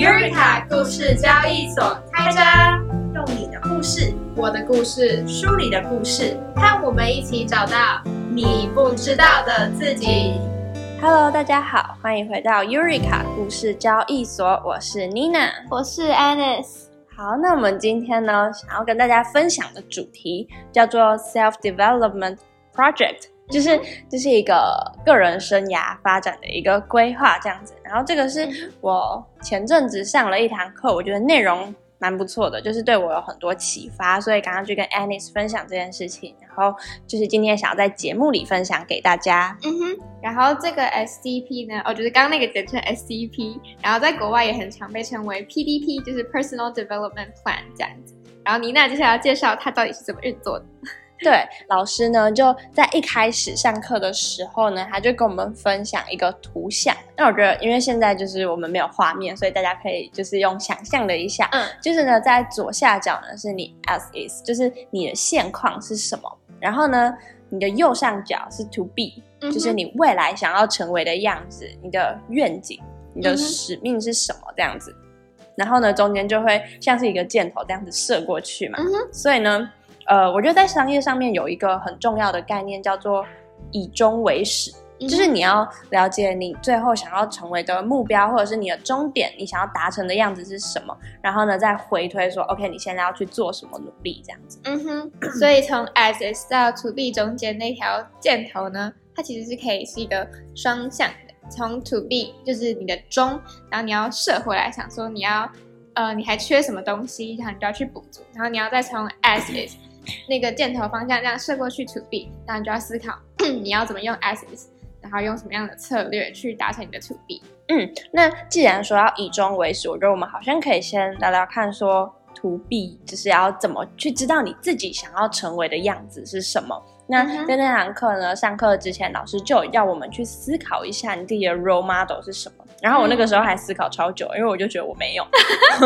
Eureka 故事交易所开张，用你的故事，我的故事，书里的故事，和我们一起找到你不知道的自己。Hello，大家好，欢迎回到 Eureka 故事交易所，我是 Nina，我是 Anice。好，那我们今天呢，想要跟大家分享的主题叫做 Self Development Project，就是这、是一个个人生涯发展的一个规划这样子。然后这个是我前阵子上了一堂课，我觉得内容蛮不错的，就是对我有很多启发，所以刚刚去跟 Anis 分享这件事情，然后就是今天想要在节目里分享给大家。嗯哼，然后这个 SCP 呢，哦，就是刚刚那个简称 SCP，然后在国外也很常被称为 PDP，就是 Personal Development Plan 这样子。然后妮娜接下来要介绍它到底是怎么运作的。对，老师呢就在一开始上课的时候呢，他就跟我们分享一个图像。那我觉得，因为现在就是我们没有画面，所以大家可以就是用想象的一下，嗯，就是呢，在左下角呢是你 as is，就是你的现况是什么，然后呢，你的右上角是 to be，、嗯就是你未来想要成为的样子，你的愿景，你的使命是什么这样子。然后呢，中间就会像是一个箭头这样子射过去嘛。嗯哼所以呢，呃，我觉得在商业上面有一个很重要的概念叫做以终为始，嗯就是你要了解你最后想要成为的目标，或者是你的终点，你想要达成的样子是什么，然后呢，再回推说，OK，你现在要去做什么努力，这样子。嗯哼，所以从 as is 到 to be 中间那条箭头呢，它其实是可以是一个双向的。从 to be 就是你的终，然后你要射回来，想说你要呃你还缺什么东西，然后你就要去补足，然后你要再从 as is 那个箭头方向这样射过去 to 然后你就要思考 你要怎么用 as is，然后用什么样的策略去达成你的 to be。嗯，那既然说要以终为始，我觉得我们好像可以先聊聊看说。to be 就是要怎么去知道你自己想要成为的样子是什么。那在那堂课呢，上课之前老师就要我们去思考一下你自己的 role model 是什么。然后我那个时候还思考超久，因为我就觉得我没有。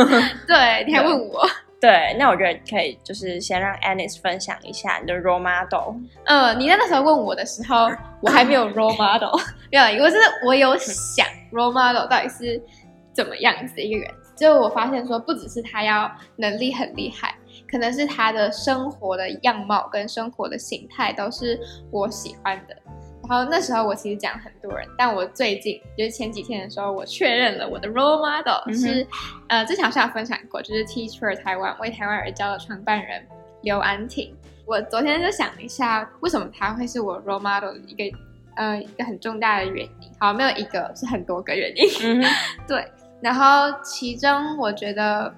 对，你还问我，对，那我觉得可以就是先让 Anis 分享一下你的 role model。呃，你在那时候问我的时候，我还没有 role model，没有，我是我有想 role model 到底是怎么样子的一个人。就我发现说，不只是他要能力很厉害，可能是他的生活的样貌跟生活的形态都是我喜欢的。然后那时候我其实讲很多人，但我最近就是前几天的时候，我确认了我的 role model 嗯是、呃之前好像有分享过，就是 Teach for 台湾为台湾而教的创办人刘安婷。我昨天就想了一下，为什么他会是我 role model 的一个呃一个很重大的原因。好，没有一个是很多个原因。嗯，对，然后其中我觉得，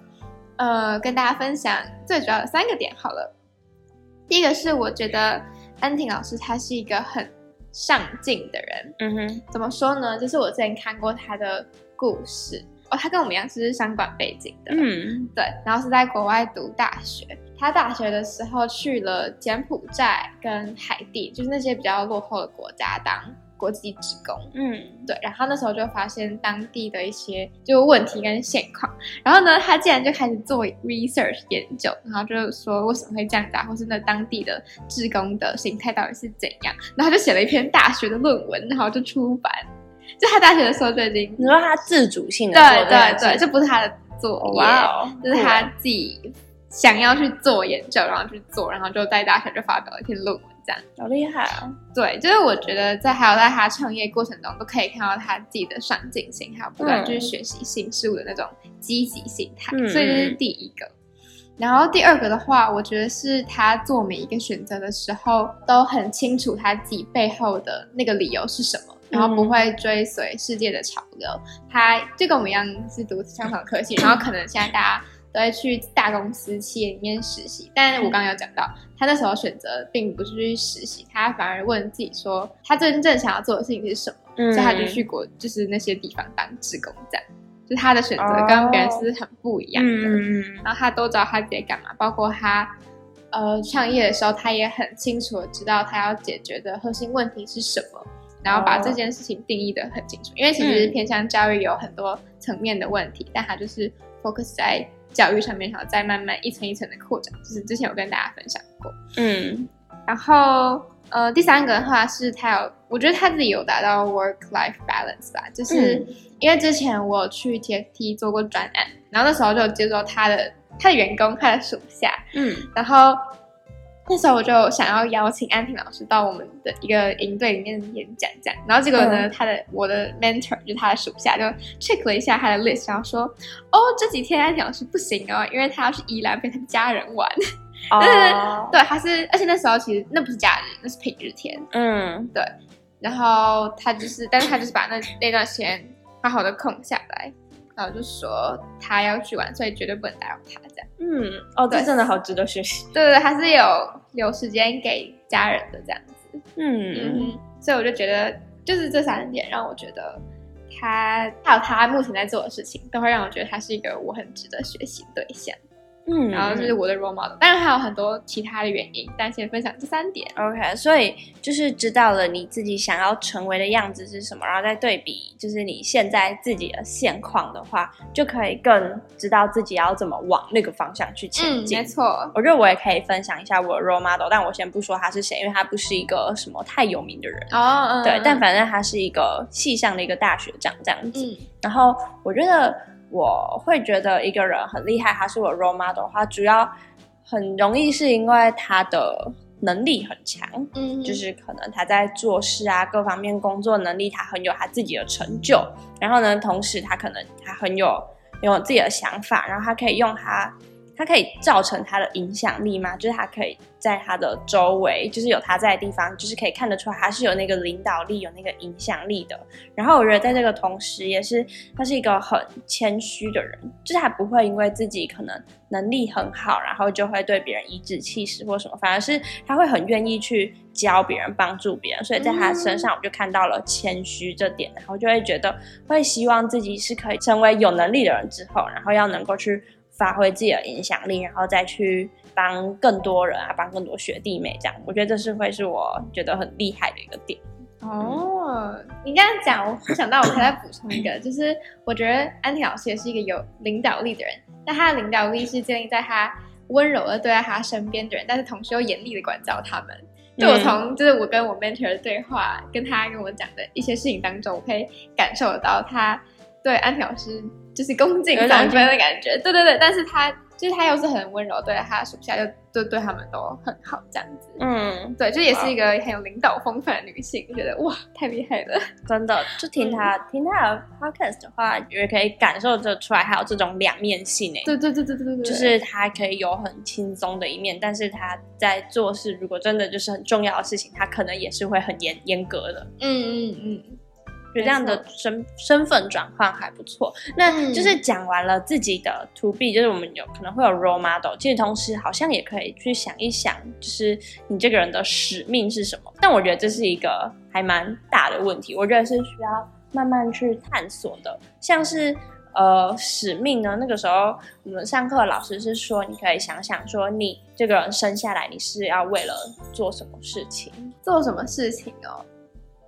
呃，跟大家分享最主要的三个点好了。第一个是我觉得安婷老师她是一个很上进的人，嗯哼，怎么说呢？就是我之前看过他的故事，哦，他跟我们一样是商管背景的，嗯。对，然后是在国外读大学。他大学的时候去了柬埔寨跟海地，就是那些比较落后的国家当国际职工。嗯。对，然后那时候就发现当地的一些就问题跟现况，然后呢，他竟然就开始做 research 研究，然后就是说为什么会这样子啊，或是那当地的职工的形态到底是怎样，然后他就写了一篇大学的论文，然后就出版。就他大学的时候就已经你说他自主性的对对对，这不是他的作业，哇哦，就是他自己想要去做研究，然后去做，然后就在大学就发表了一篇论文，这样。好厉害啊！对，就是我觉得在还有在他创业过程中，都可以看到他自己的上进心，还有不断去学习新事物的那种积极心态，嗯所以这是第一个。然后第二个的话，我觉得是他做每一个选择的时候，都很清楚他自己背后的那个理由是什么，然后不会追随世界的潮流。他就跟我们一样是读相同的科系，然后可能现在大家都会去大公司、企业里面实习，但是我刚刚有讲到，他那时候选择并不是去实习，他反而问自己说，他真正想要做的事情是什么，嗯所以他就去国，就是那些地方当志工这样。就他的选择跟别人是很不一样的。嗯嗯然后他都知道他自己在干嘛，包括他呃创业的时候，他也很清楚的知道他要解决的核心问题是什么，然后把哦这件事情定义的很清楚。因为其实嗯偏向教育有很多层面的问题，但他就是 focus 在教育上面，然后再慢慢一层一层的扩展。就是之前有跟大家分享过。嗯然后呃，第三个的话是他有，我觉得他自己有达到 work life balance 吧，就是嗯因为之前我去 TFT 做过专案，然后那时候就接触到他的他的员工，他的属下，嗯然后那时候我就想要邀请安婷老师到我们的一个营队里面演讲，这样。然后结果呢，嗯他的我的 mentor 就是他的属下就 check 了一下他的 list，然后说，哦，这几天安婷老师不行哦，因为他要去宜兰陪他家人玩。哦，对，他是，而且那时候其实那不是假日，那是平日天。嗯对然后他就是，但是他就是把那那段时间好好的空下来，然后就说他要去玩，所以绝对不能打扰他这样。嗯，哦，这对真的好值得学习。对对对，还是有留时间给家人的这样子。嗯嗯，所以我就觉得，就是这三点让我觉得他还有他目前在做的事情，都会让我觉得他是一个我很值得学习的对象。嗯，然后这是我的 role model，当然还有很多其他的原因，但先分享这三点。OK，所以就是知道了你自己想要成为的样子是什么，然后再对比就是你现在自己的现况的话，就可以更知道自己要怎么往那个方向去前嗯，进。没错。我觉得我也可以分享一下我的 role model，但我先不说他是谁，因为他不是一个什么太有名的人。哦，嗯，对，但反正他是一个系上的一个大学长这样子。嗯然后我觉得我会觉得一个人很厉害，他是我 role model 的话，主要很容易是因为他的能力很强，嗯，就是可能他在做事啊各方面工作能力，他很有他自己的成就。然后呢，同时他可能他很有有自己的想法，然后他可以用他。他可以造成他的影响力吗？就是他可以在他的周围，就是有他在的地方，就是可以看得出来他是有那个领导力、有那个影响力的。然后我觉得在这个同时，也是他是一个很谦虚的人，就是他不会因为自己可能能力很好，然后就会对别人颐指气使或什么，反而是他会很愿意去教别人、帮助别人。所以在他身上，我就看到了谦虚这点，然后就会觉得会希望自己是可以成为有能力的人之后，然后要能够去发挥自己的影响力，然后再去帮更多人啊，帮更多学弟妹这样。我觉得这是会是我觉得很厉害的一个点。哦，你这样讲，我想到我还再补充一个，就是我觉得安婷老师也是一个有领导力的人，但他的领导力是建立在他温柔的对待他身边的人，但是同时又严厉的管教他们。就我从就是我跟我 mentor 的对话，跟他跟我讲的一些事情当中，我可以感受得到他对安婷老师就是恭敬三分的感觉。对对对，但是他就是他又是很温柔，对他属下就就对他们都很好这样子。嗯，对，就也是一个很有领导风范的女性，我觉得哇，太厉害了。真的，就听他、听他的 podcast 的话，也可以感受得出来，还有这种两面性诶。对对对对对对对，就是他可以有很轻松的一面，但是他在做事，如果真的就是很重要的事情，他可能也是会很严严格的。嗯嗯嗯，就这样的身身份转换还不错。那嗯就是讲完了自己的 to B，就是我们有可能会有 role model，其实同时好像也可以去想一想，就是你这个人的使命是什么。但我觉得这是一个还蛮大的问题，我觉得是需要慢慢去探索的。像是呃使命呢，那个时候我们上课老师是说，你可以想想说，你这个人生下来你是要为了做什么事情。做什么事情哦？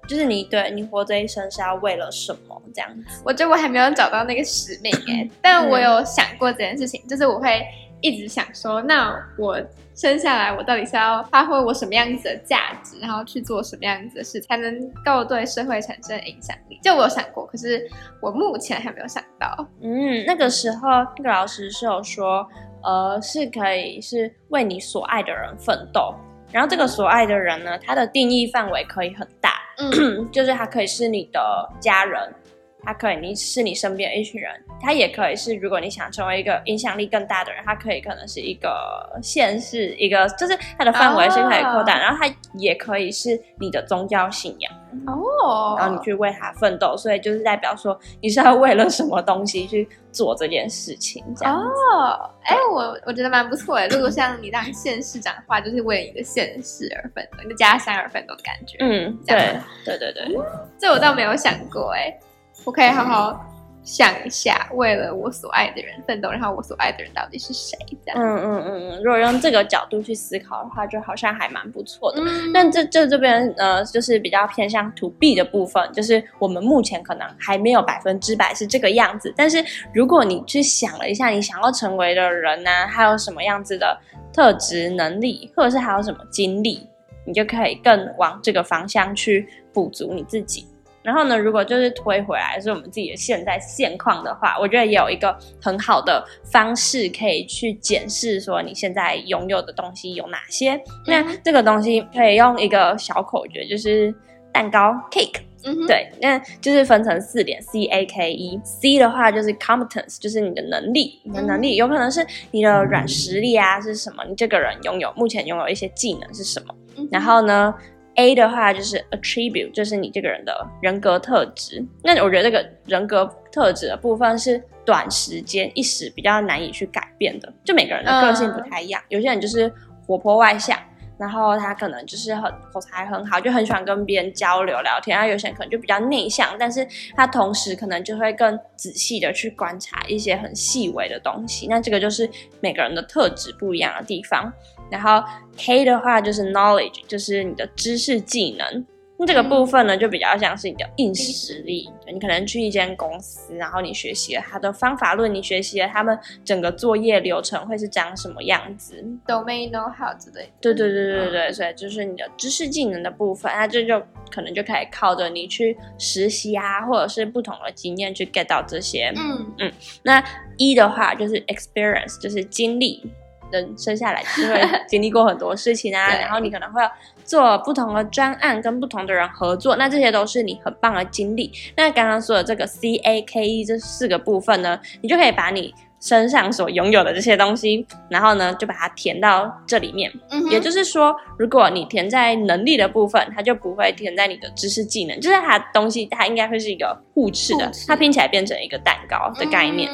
就是你对你活这一生是要为了什么这样子？我觉得我还没有找到那个使命哎，但我有想过这件事情，就是我会一直想说，那我生下来，我到底是要发挥我什么样子的价值，然后去做什么样子的事，才能够对社会产生影响力？就我有想过，可是我目前还没有想到。嗯，那个时候那个老师是有说，呃，是可以是为你所爱的人奋斗。然后这个所爱的人呢，他的定义范围可以很大，嗯。就是他可以是你的家人，他可以你是你身边的一群人，他也可以是如果你想成为一个影响力更大的人，他可以可能是一个县市，一个就是它的范围是可以扩大，哦然后他也可以是你的宗教信仰。哦，然后你去为他奋斗，所以就是代表说你是要为了什么东西去做这件事情，这样。哦，哎，我我觉得蛮不错的。如果像你当县市长的话，就是为了你的县市而奋斗，你的家乡而奋斗的感觉。嗯，对对对对，这我倒没有想过，哎，我可以好好想一下，为了我所爱的人奋斗，然后我所爱的人到底是谁？这样。嗯嗯嗯嗯，如果用这个角度去思考的话，就好像还蛮不错的。嗯但这这这边呃，就是比较偏向 to B 的部分，就是我们目前可能还没有百分之百是这个样子。但是如果你去想了一下，你想要成为的人呢、还有什么样子的特质、能力，或者是还有什么经历，你就可以更往这个方向去补足你自己。然后呢，如果就是推回来是我们自己的现在现况的话，我觉得也有一个很好的方式可以去检视说你现在拥有的东西有哪些。那这个东西可以用一个小口诀，就是蛋糕 cake。嗯，对，那就是分成四点，C A K E。C 的话就是 competence，就是你的能力，你的能力有可能是你的软实力啊，是什么？你这个人拥有目前拥有一些技能是什么？然后呢，A 的话就是 attribute，就是你这个人的人格特质。那我觉得这个人格特质的部分是短时间一时比较难以去改变的，就每个人的个性不太一样，有些人就是活泼外向。然后他可能就是很口才很好，就很喜欢跟别人交流聊天。然后有些人可能就比较内向，但是他同时可能就会更仔细的去观察一些很细微的东西。那这个就是每个人的特质不一样的地方。然后 K 的话就是 knowledge，就是你的知识技能。那这个部分呢，就比较像是你的硬实力。你可能去一间公司，然后你学习了它的方法论，你学习了他们整个作业流程会是长什么样子，domain know how 之类。对对对对对，所以就是你的知识技能的部分，那这就可能就可以靠着你去实习啊，或者是不同的经验去 get 到这些。嗯嗯，那一的话就是 experience，就是经历。人生下来 就会经历过很多事情啊，然后你可能会做不同的专案，跟不同的人合作，那这些都是你很棒的经历。那刚刚说的这个 C A K E 这四个部分呢，你就可以把你身上所拥有的这些东西，然后呢就把它填到这里面。也就是说，如果你填在能力的部分，它就不会填在你的知识技能，就是它东西它应该会是一个互斥的，它拼起来变成一个蛋糕的概念。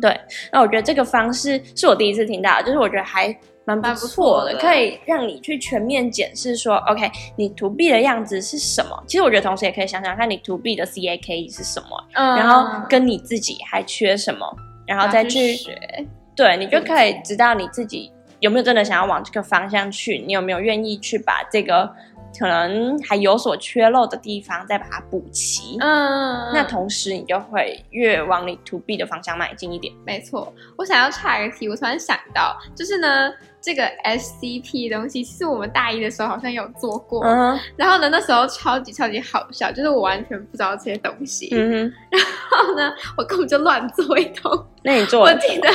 对，那我觉得这个方式是我第一次听到，就是我觉得还蛮不错的，可以让你去全面检视说，OK，你 To B 的样子是什么？其实我觉得同时也可以想想看你 To B 的 C A K 是什么，然后跟你自己还缺什么，然后再去学，对你就可以知道你自己有没有真的想要往这个方向去，你有没有愿意去把这个。可能还有所缺漏的地方，再把它补齐。嗯，那同时你就会越往你 to B 的方向迈进一点。没错，我想要岔一个题，我突然想到，就是呢，这个 SCP 的东西，其实我们大一的时候好像有做过。嗯，然后呢，那时候超级超级好笑，就是我完全不知道这些东西。嗯哼，然后呢，我根本就乱做一通。那你做？我记得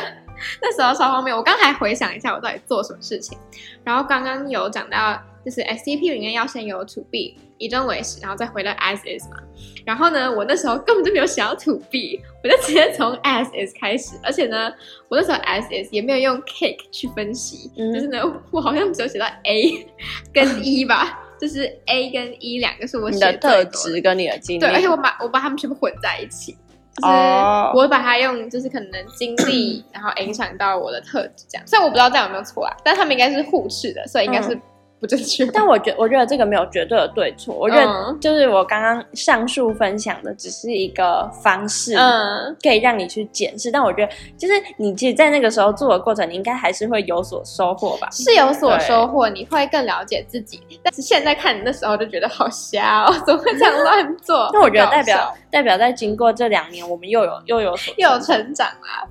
那时候超方便。我刚才回想一下，我到底做什么事情。然后刚刚有讲到。就是 S C P 里面要先有 To B 以终为始，然后再回到 As Is 嘛。然后呢，我那时候根本就没有想要 To B，我就直接从 As Is 开始。而且呢，我那时候 As Is 也没有用 Cake 去分析，就是呢，我好像只有写到 A 跟 E 吧，就是 A 跟 E 两个是我写的特质跟你的经历。对，而且我把我把它们全部混在一起，就是我把它用就是可能经历，然后影响到我的特质这样。虽然我不知道这样有没有错啊，但他们应该是互斥的，所以应该是。不正确，但我觉我觉得这个没有绝对的对错，我觉得就是我刚刚上述分享的只是一个方式，嗯，可以让你去检视。但我觉得就是你其实，在那个时候做的过程，你应该还是会有所收获吧？是有所收获，你会更了解自己。但是现在看你那时候就觉得好瞎哦，怎么会这样乱做？那我觉得代表代表在经过这两年，我们又有又有又有成长啊。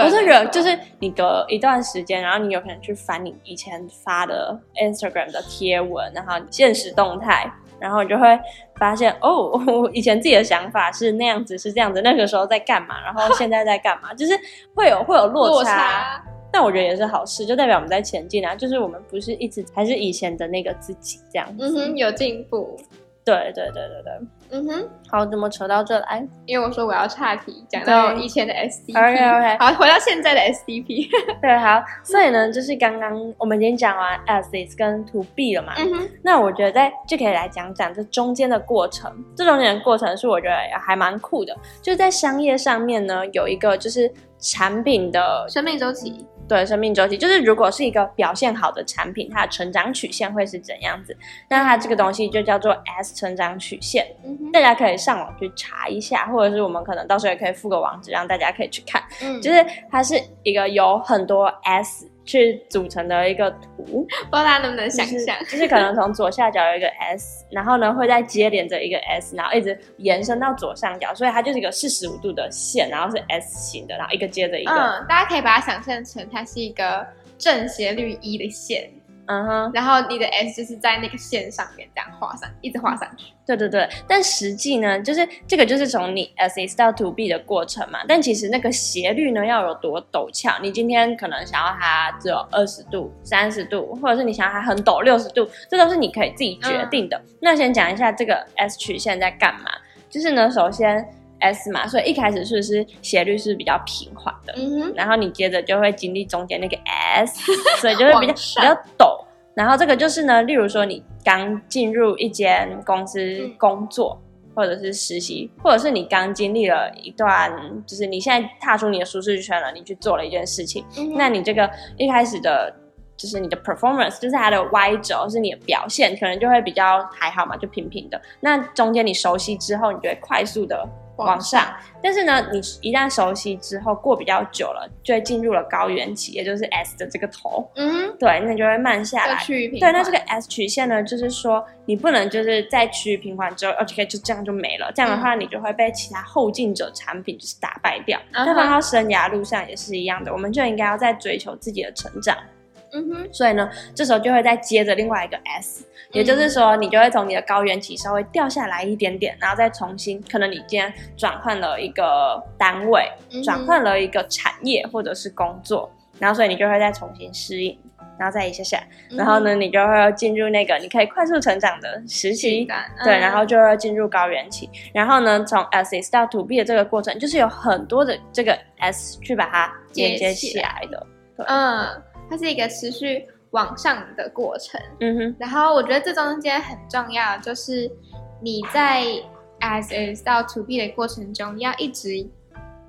我是觉得，就是你隔一段时间，然后你有可能去翻你以前发的 Instagram 的贴文，然后现实动态，然后你就会发现，哦，以前自己的想法是那样子，是这样子，那个时候在干嘛，然后现在在干嘛，就是会有会有落差。但我觉得也是好事，就代表我们在前进啊，就是我们不是一直还是以前的那个自己这样子。嗯哼，有进步。对对对对对。嗯哼，好，怎么扯到这来？因为我说我要岔题，讲到以前的 SDP。OK OK，好，回到现在的 SDP。对，好，所以呢，就是刚刚我们已经讲完 As 跟 To B 了嘛。嗯哼，那我觉得在就可以来讲讲这中间的过程。这中间的过程是我觉得还蛮酷的，就是在商业上面呢，有一个就是产品的生命周期。对，生命周期就是，如果是一个表现好的产品，它的成长曲线会是怎样子？那它这个东西就叫做 S 成长曲线，大家可以上网去查一下，或者是我们可能到时候也可以附个网址，让大家可以去看。嗯，就是它是一个有很多 S。去组成的一个图，不知道大家能不能想象，就是可能从左下角有一个 S，然后呢会再接连着一个 S，然后一直延伸到左上角，所以它就是一个四十五度的线，然后是 S 型的，然后一个接着一个。嗯，大家可以把它想象成它是一个正斜率一的线，嗯哼，然后你的 S 就是在那个线上面这样画上，一直画上去。对对对，但实际呢，就是这个就是从你 S 到 To B 的过程嘛。但其实那个斜率呢要有多陡峭，你今天可能想要它只有二十度、三十度，或者是你想要它很陡六十度，这都是你可以自己决定的。那先讲一下这个 S 曲线在干嘛，就是呢，首先 S 嘛，所以一开始是不是斜率是比较平缓的？嗯哼，然后你接着就会经历中间那个 S，所以就会比较 比较陡。然后这个就是呢，例如说你刚进入一间公司嗯工作，或者是实习，或者是你刚经历了一段，就是你现在踏出你的舒适圈了，你去做了一件事情，嗯那你这个一开始的。就是你的 performance，就是它的 Y 轴，是你的表现，可能就会比较还好嘛，就平平的。那中间你熟悉之后，你就会快速的往上。但是呢，你一旦熟悉之后，过比较久了，就会进入了高原期，也就是 S 的这个头，嗯，对，那就会慢下来。趋于平对，那这个 S 曲线呢，就是说你不能就是在趋于平缓之后，OK 就这样就没了，这样的话你就会被其他后进者产品就是打败掉。那放到生涯路上也是一样的，我们就应该要在追求自己的成长。嗯哼，所以呢，这时候就会再接着另外一个 S，也就是说，你就会从你的高原期稍微掉下来一点点，然后再重新，可能你今天转换了一个单位，转换了一个产业或者是工作，然后所以你就会再重新适应，然后再一下下，嗯然后呢，你就会进入那个你可以快速成长的时期。感对，嗯。然后就会进入高原期，然后呢，从 S 到 To B 的这个过程，就是有很多的这个 S 去把它连接起来。的。嗯，它是一个持续往上的过程。嗯哼，然后我觉得这中间很重要，就是你在 as is 到 to be 的过程中，要一直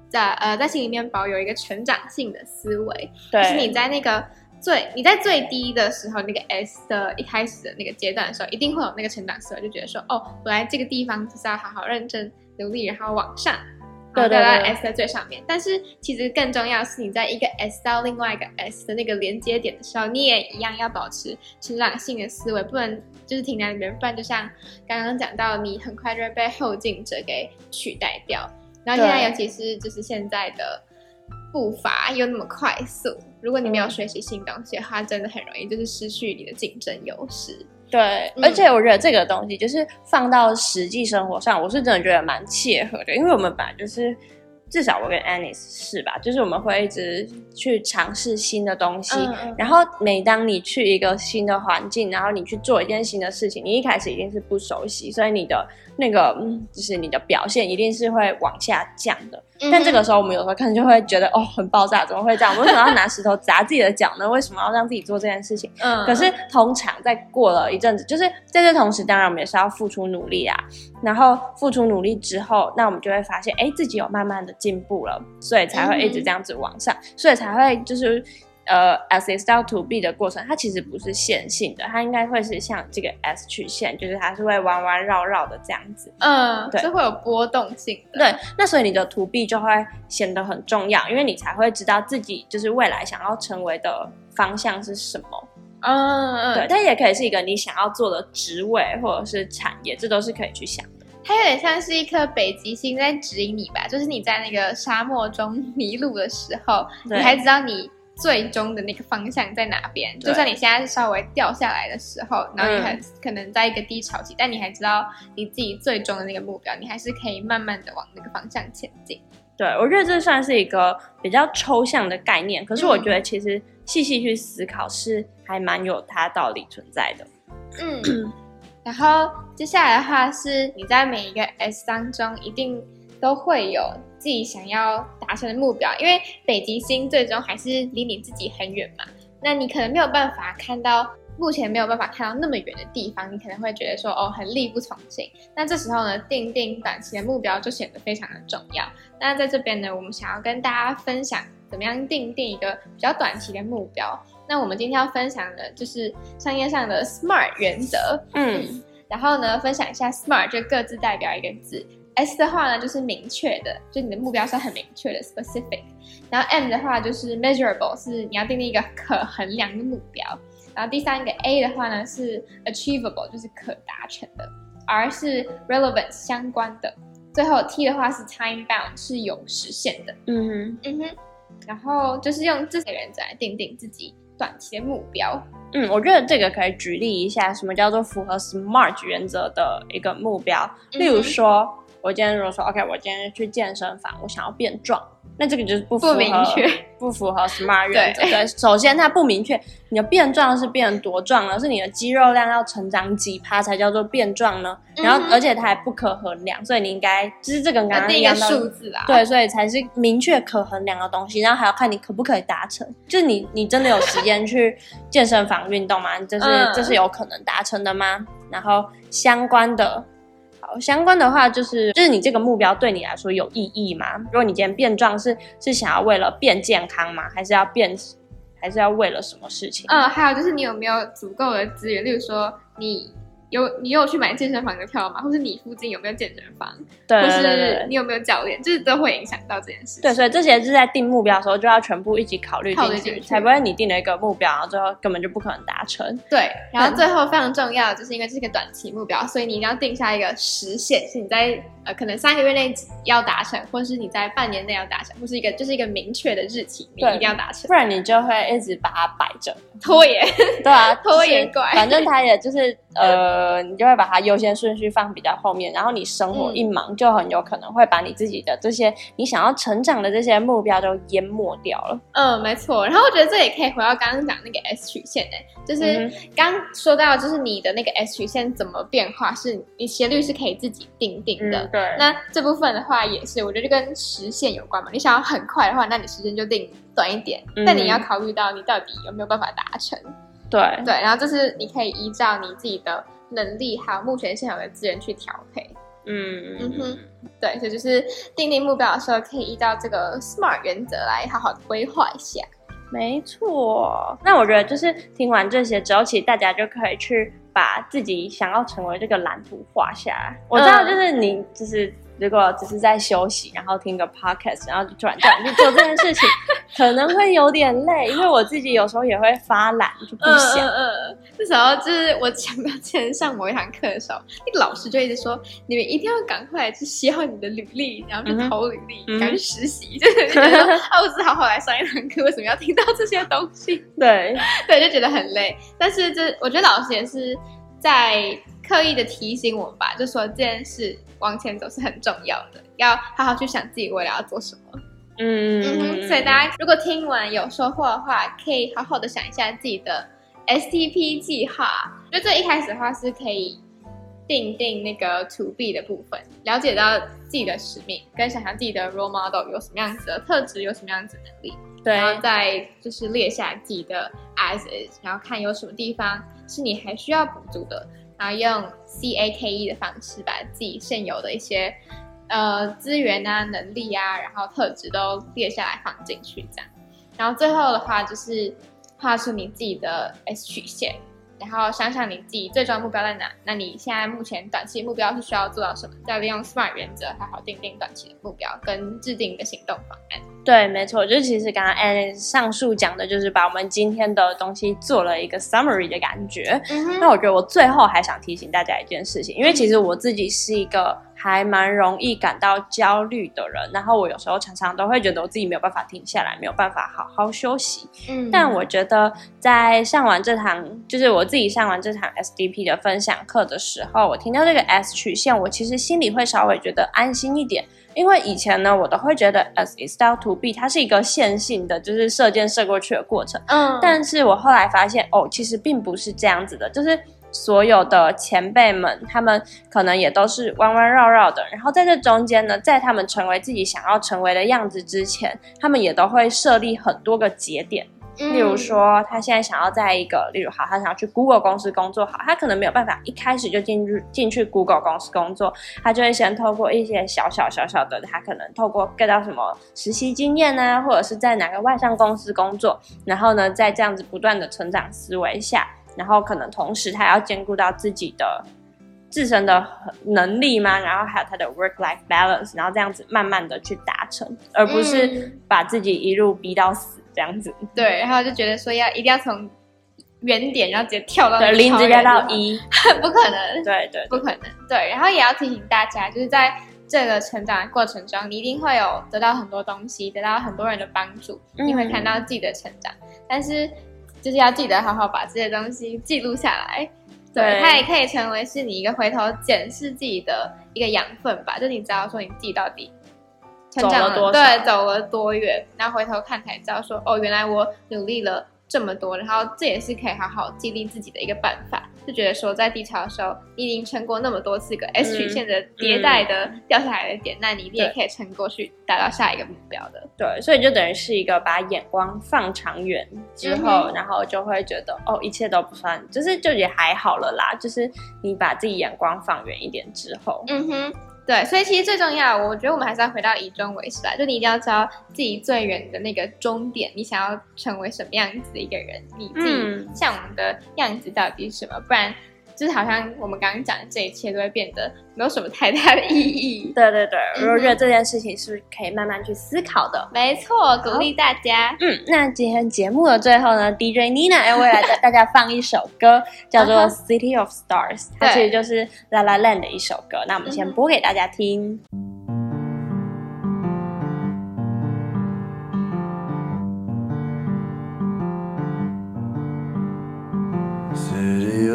在呃在心里面保有一个成长性的思维，对，就是你在那个最你在最低的时候，那个 S 的一开始的那个阶段的时候，一定会有那个成长思维，就觉得说，哦，我来这个地方就是要好好认真努力，然后往上。对对 S 在最上面，但是其实更重要是你在一个 S 到另外一个 S 的那个连接点的时候，你也一样要保持成长性的思维，不能就是停在那边，不然就像刚刚讲到，你很快就会被后进者给取代掉。然后现在尤其是就是现在的步伐又那么快速，如果你没有学习新东西的话，真的很容易就是失去你的竞争优势。对，嗯而且我觉得这个东西就是放到实际生活上，我是真的觉得蛮切合的，因为我们本来就是。至少我跟 Anis 是吧？就是我们会一直去尝试新的东西，嗯嗯然后每当你去一个新的环境，然后你去做一件新的事情，你一开始一定是不熟悉，所以你的那个嗯，就是你的表现一定是会往下降的。嗯但这个时候，我们有时候可能就会觉得哦，很爆炸，怎么会这样？为什么要拿石头砸自己的脚呢？为什么要让自己做这件事情？嗯，可是通常在过了一阵子，就是在这同时，当然我们也是要付出努力啊。然后付出努力之后，那我们就会发现，哎，自己有慢慢的进步了，所以才会一直这样子往上，所以才会就是呃，S S 到 To B 的过程，它其实不是线性的，它应该会是像这个 S 曲线，就是它是会弯弯绕绕的这样子。嗯，对是会有波动性的。对，那所以你的 To B 就会显得很重要，因为你才会知道自己就是未来想要成为的方向是什么。嗯嗯，对，但也可以是一个你想要做的职位或者是产业，这都是可以去想的。它有点像是一颗北极星在指引你吧，就是你在那个沙漠中迷路的时候，你还知道你最终的那个方向在哪边。就算你现在是稍微掉下来的时候，然后你还嗯可能在一个低潮期，但你还知道你自己最终的那个目标，你还是可以慢慢的往那个方向前进。对，我觉得这算是一个比较抽象的概念，可是我嗯觉得其实细细去思考是还蛮有它道理存在的。嗯，然后接下来的话是你在每一个 S 当中一定都会有自己想要达成的目标，因为北极星最终还是离你自己很远嘛，那你可能没有办法看到。目前没有办法看到那么远的地方，你可能会觉得说哦很力不从心。那这时候呢，定定短期的目标就显得非常的重要。那在这边呢，我们想要跟大家分享怎么样定定一个比较短期的目标。那我们今天要分享的就是商业上的 SMART 原则。嗯然后呢，分享一下 SMART 就各自代表一个字。S 的话呢，就是明确的，就你的目标是很明确的 specific。然后 M 的话就是 measurable，是你要定定一个可衡量的目标。然后第三个 A 的话呢是 achievable，就是可达成的。R 是 relevant，相关的。最后 T 的话是 time bound，是有实现的。嗯哼嗯哼，然后就是用这些原则来定定自己短期的目标。嗯，我觉得这个可以举例一下，什么叫做符合 SMART 原则的一个目标。例如说，我今天如果说 OK，我今天去健身房，我想要变壮。那这个就是不符合不符合 SMART 原则。对，首先它不明确，你的变壮是变多壮呢？是你的肌肉量要成长几趴才叫做变壮呢？然后，而且它还不可衡量，所以你应该就是这个刚刚一样的数字啊。对，所以才是明确可衡量的东西。然后还要看你可不可以达成，就是你你真的有时间去健身房运动吗？这是这是有可能达成的吗？然后相关的。相关的话就是，就是你这个目标对你来说有意义吗？如果你今天变壮是是想要为了变健康吗？还是要变，还是要为了什么事情？嗯，还有就是你有没有足够的资源，例如说你。有你有去买健身房的票吗？或是你附近有没有健身房？对，或是你有没有教练？就是都会影响到这件事。对，所以这些是在定目标的时候就要全部一起考虑进去，才不会你定了一个目标，然后最后根本就不可能达成。对，然后最后非常重要，就是因为这是一个短期目标，所以你一定要定下一个时限，是你在呃可能三个月内要达成，或是你在半年内要达成，或是一个就是一个明确的日期，你一定要达成，不然你就会一直把它摆着拖延。对啊，拖延怪，反正它也就是。呃，你就会把它优先顺序放比较后面，然后你生活一忙，就很有可能会把你自己的这些你想要成长的这些目标都淹没掉了。嗯，没错。然后我觉得这也可以回到刚刚讲那个 S 曲线诶，就是刚说到就是你的那个 S 曲线怎么变化，是你斜率是可以自己定定的。对。那这部分的话也是，我觉得就跟时限有关嘛。你想要很快的话，那你时间就定短一点，但你要考虑到你到底有没有办法达成。对对，然后就是你可以依照你自己的能力还有目前现有的资源去调配。嗯嗯哼，对，所以就是定定目标的时候，可以依照这个 SMART 原则来好好的规划一下。没错，那我觉得就是听完这些之后，其实大家就可以去把自己想要成为这个蓝图画下来。我知道，就是你就是。如果只是在休息，然后听个 podcast，然后就突然叫你去做这件事情，可能会有点累，因为我自己有时候也会发懒，就不想。嗯嗯嗯。那时候就是我想到之前上某一堂课的时候，那个老师就一直说，你们一定要赶快去写好你的履历，然后去投履历，赶去实习。就是觉得啊，我只好好来上一堂课，为什么要听到这些东西？对对，就觉得很累。但是这我觉得老师也是在刻意的提醒我们吧，就说这件事。往前走是很重要的，要好好去想自己未来要做什么。嗯嗯，所以大家如果听完有收获的话，可以好好的想一下自己的 STP 计划。就这一开始的话是可以定定那个 To B 的部分，了解到自己的使命，跟想象自己的 Role Model 有什么样子的特质，有什么样子的能力。对，然后再就是列下自己的 As is，然后看有什么地方是你还需要补足的。然后用 C A K E 的方式把自己现有的一些呃资源啊、能力啊，然后特质都列下来放进去，这样。然后最后的话就是画出你自己的 S 曲线，然后想想你自己最终的目标在哪。那你现在目前短期目标是需要做到什么？再利用 SMART 原则，好好定定短期的目标，跟制定一个行动方案。对，没错，就其实刚刚 Alice 上述讲的，就是把我们今天的东西做了一个 summary 的感觉。那我觉得我最后还想提醒大家一件事情，因为其实我自己是一个还蛮容易感到焦虑的人，然后我有时候常常都会觉得我自己没有办法停下来，没有办法好好休息。嗯，但我觉得在上完这堂，就是我自己上完这堂 SDP 的分享课的时候，我听到这个 S 曲线，我其实心里会稍微觉得安心一点。因为以前呢，我都会觉得 as is style to be，它是一个线性的，就是射箭射过去的过程。嗯，但是我后来发现，哦，其实并不是这样子的，就是所有的前辈们，他们可能也都是弯弯绕绕的。然后在这中间呢，在他们成为自己想要成为的样子之前，他们也都会设立很多个节点。例如说，他现在想要在一个，例如好，他想要去 Google 公司工作，好，他可能没有办法一开始就进入进去 Google 公司工作，他就会先透过一些小小小小的，他可能透过 get 到什么实习经验呢，或者是在哪个外商公司工作，然后呢，在这样子不断的成长思维下，然后可能同时他要兼顾到自己的自身的能力嘛，然后还有他的 work life balance，然后这样子慢慢的去达成，而不是把自己一路逼到死。这样子，对，然后就觉得说要一定要从原点，然后直接跳到零直接到一，不可能，对对，不可能，对。然后也要提醒大家，就是在这个成长的过程中，你一定会有得到很多东西，得到很多人的帮助，你会看到自己的成长。但是就是要记得好好把这些东西记录下来。对，它也可以成为是你一个回头检视自己的一个养分吧。就你知道说你自己到底成长了对走了多远，然后回头看才知道说哦，原来我努力了。这么多，然后这也是可以好好激励自己的一个办法。就觉得说，在低潮的时候，你已经撑过那么多次个 S 曲线的迭代的掉下来的点，那你一定也可以撑过去，达到下一个目标的。对，所以就等于是一个把眼光放长远之后，然后就会觉得哦，一切都不算，就是就也还好了啦。就是你把自己眼光放远一点之后，嗯哼。对，所以其实最重要，我觉得我们还是要回到以终为始吧。就你一定要知道自己最远的那个终点，你想要成为什么样子的一个人，你自己向往的样子到底是什么？不然。就是好像我们刚刚讲的这一切都会变得没有什么太大的意义。对对对，我觉得这件事情是可以慢慢去思考的。没错，鼓励大家。嗯，那今天节目的最后呢，DJ Nina 要为来大家放一首歌，叫做《City of Stars》，它其实就是 La La Land 的一首歌。那我们先播给大家听。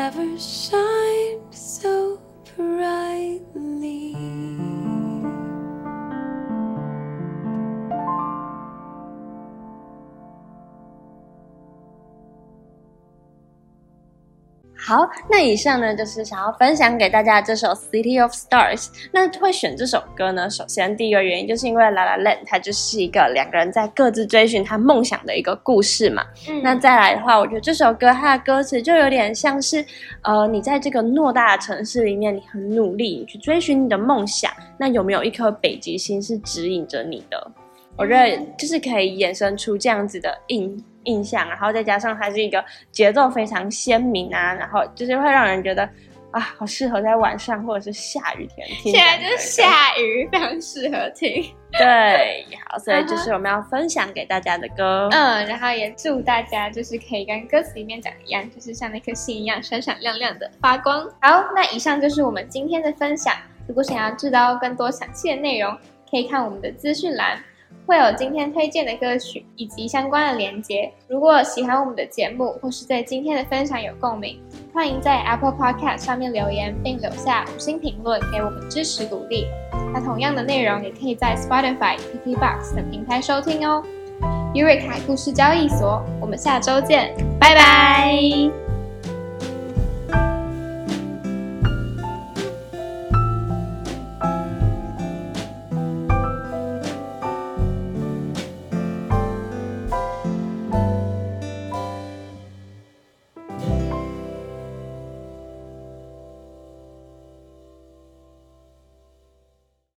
Never shine. 好，那以上呢就是想要分享给大家这首《City of Stars》。那会选这首歌呢，首先第一个原因就是因为《La La Land》它就是一个两个人在各自追寻他梦想的一个故事嘛。嗯，那再来的话，我觉得这首歌它的歌词就有点像是，呃，你在这个偌大的城市里面，你很努力，你去追寻你的梦想，那有没有一颗北极星是指引着你的？我觉得就是可以衍生出这样子的印。印象，然后再加上它是一个节奏非常鲜明啊，然后就是会让人觉得啊，好适合在晚上或者是下雨天听。现在就是下雨，非常适合听。对，好，所以就是我们要分享给大家的歌。嗯，然后也祝大家就是可以跟歌词里面讲一样，就是像那颗星一样闪闪亮亮的发光。好，那以上就是我们今天的分享。如果想要知道更多详细的内容，可以看我们的资讯栏。会有今天推荐的歌曲以及相关的连接。如果喜欢我们的节目，或是对今天的分享有共鸣，欢迎在 Apple Podcast 上面留言，并留下五星评论，给我们支持鼓励。那同样的内容也可以在 Spotify、KKBox 等平台收听哦。尤瑞卡故事交易所，我们下周见，拜拜。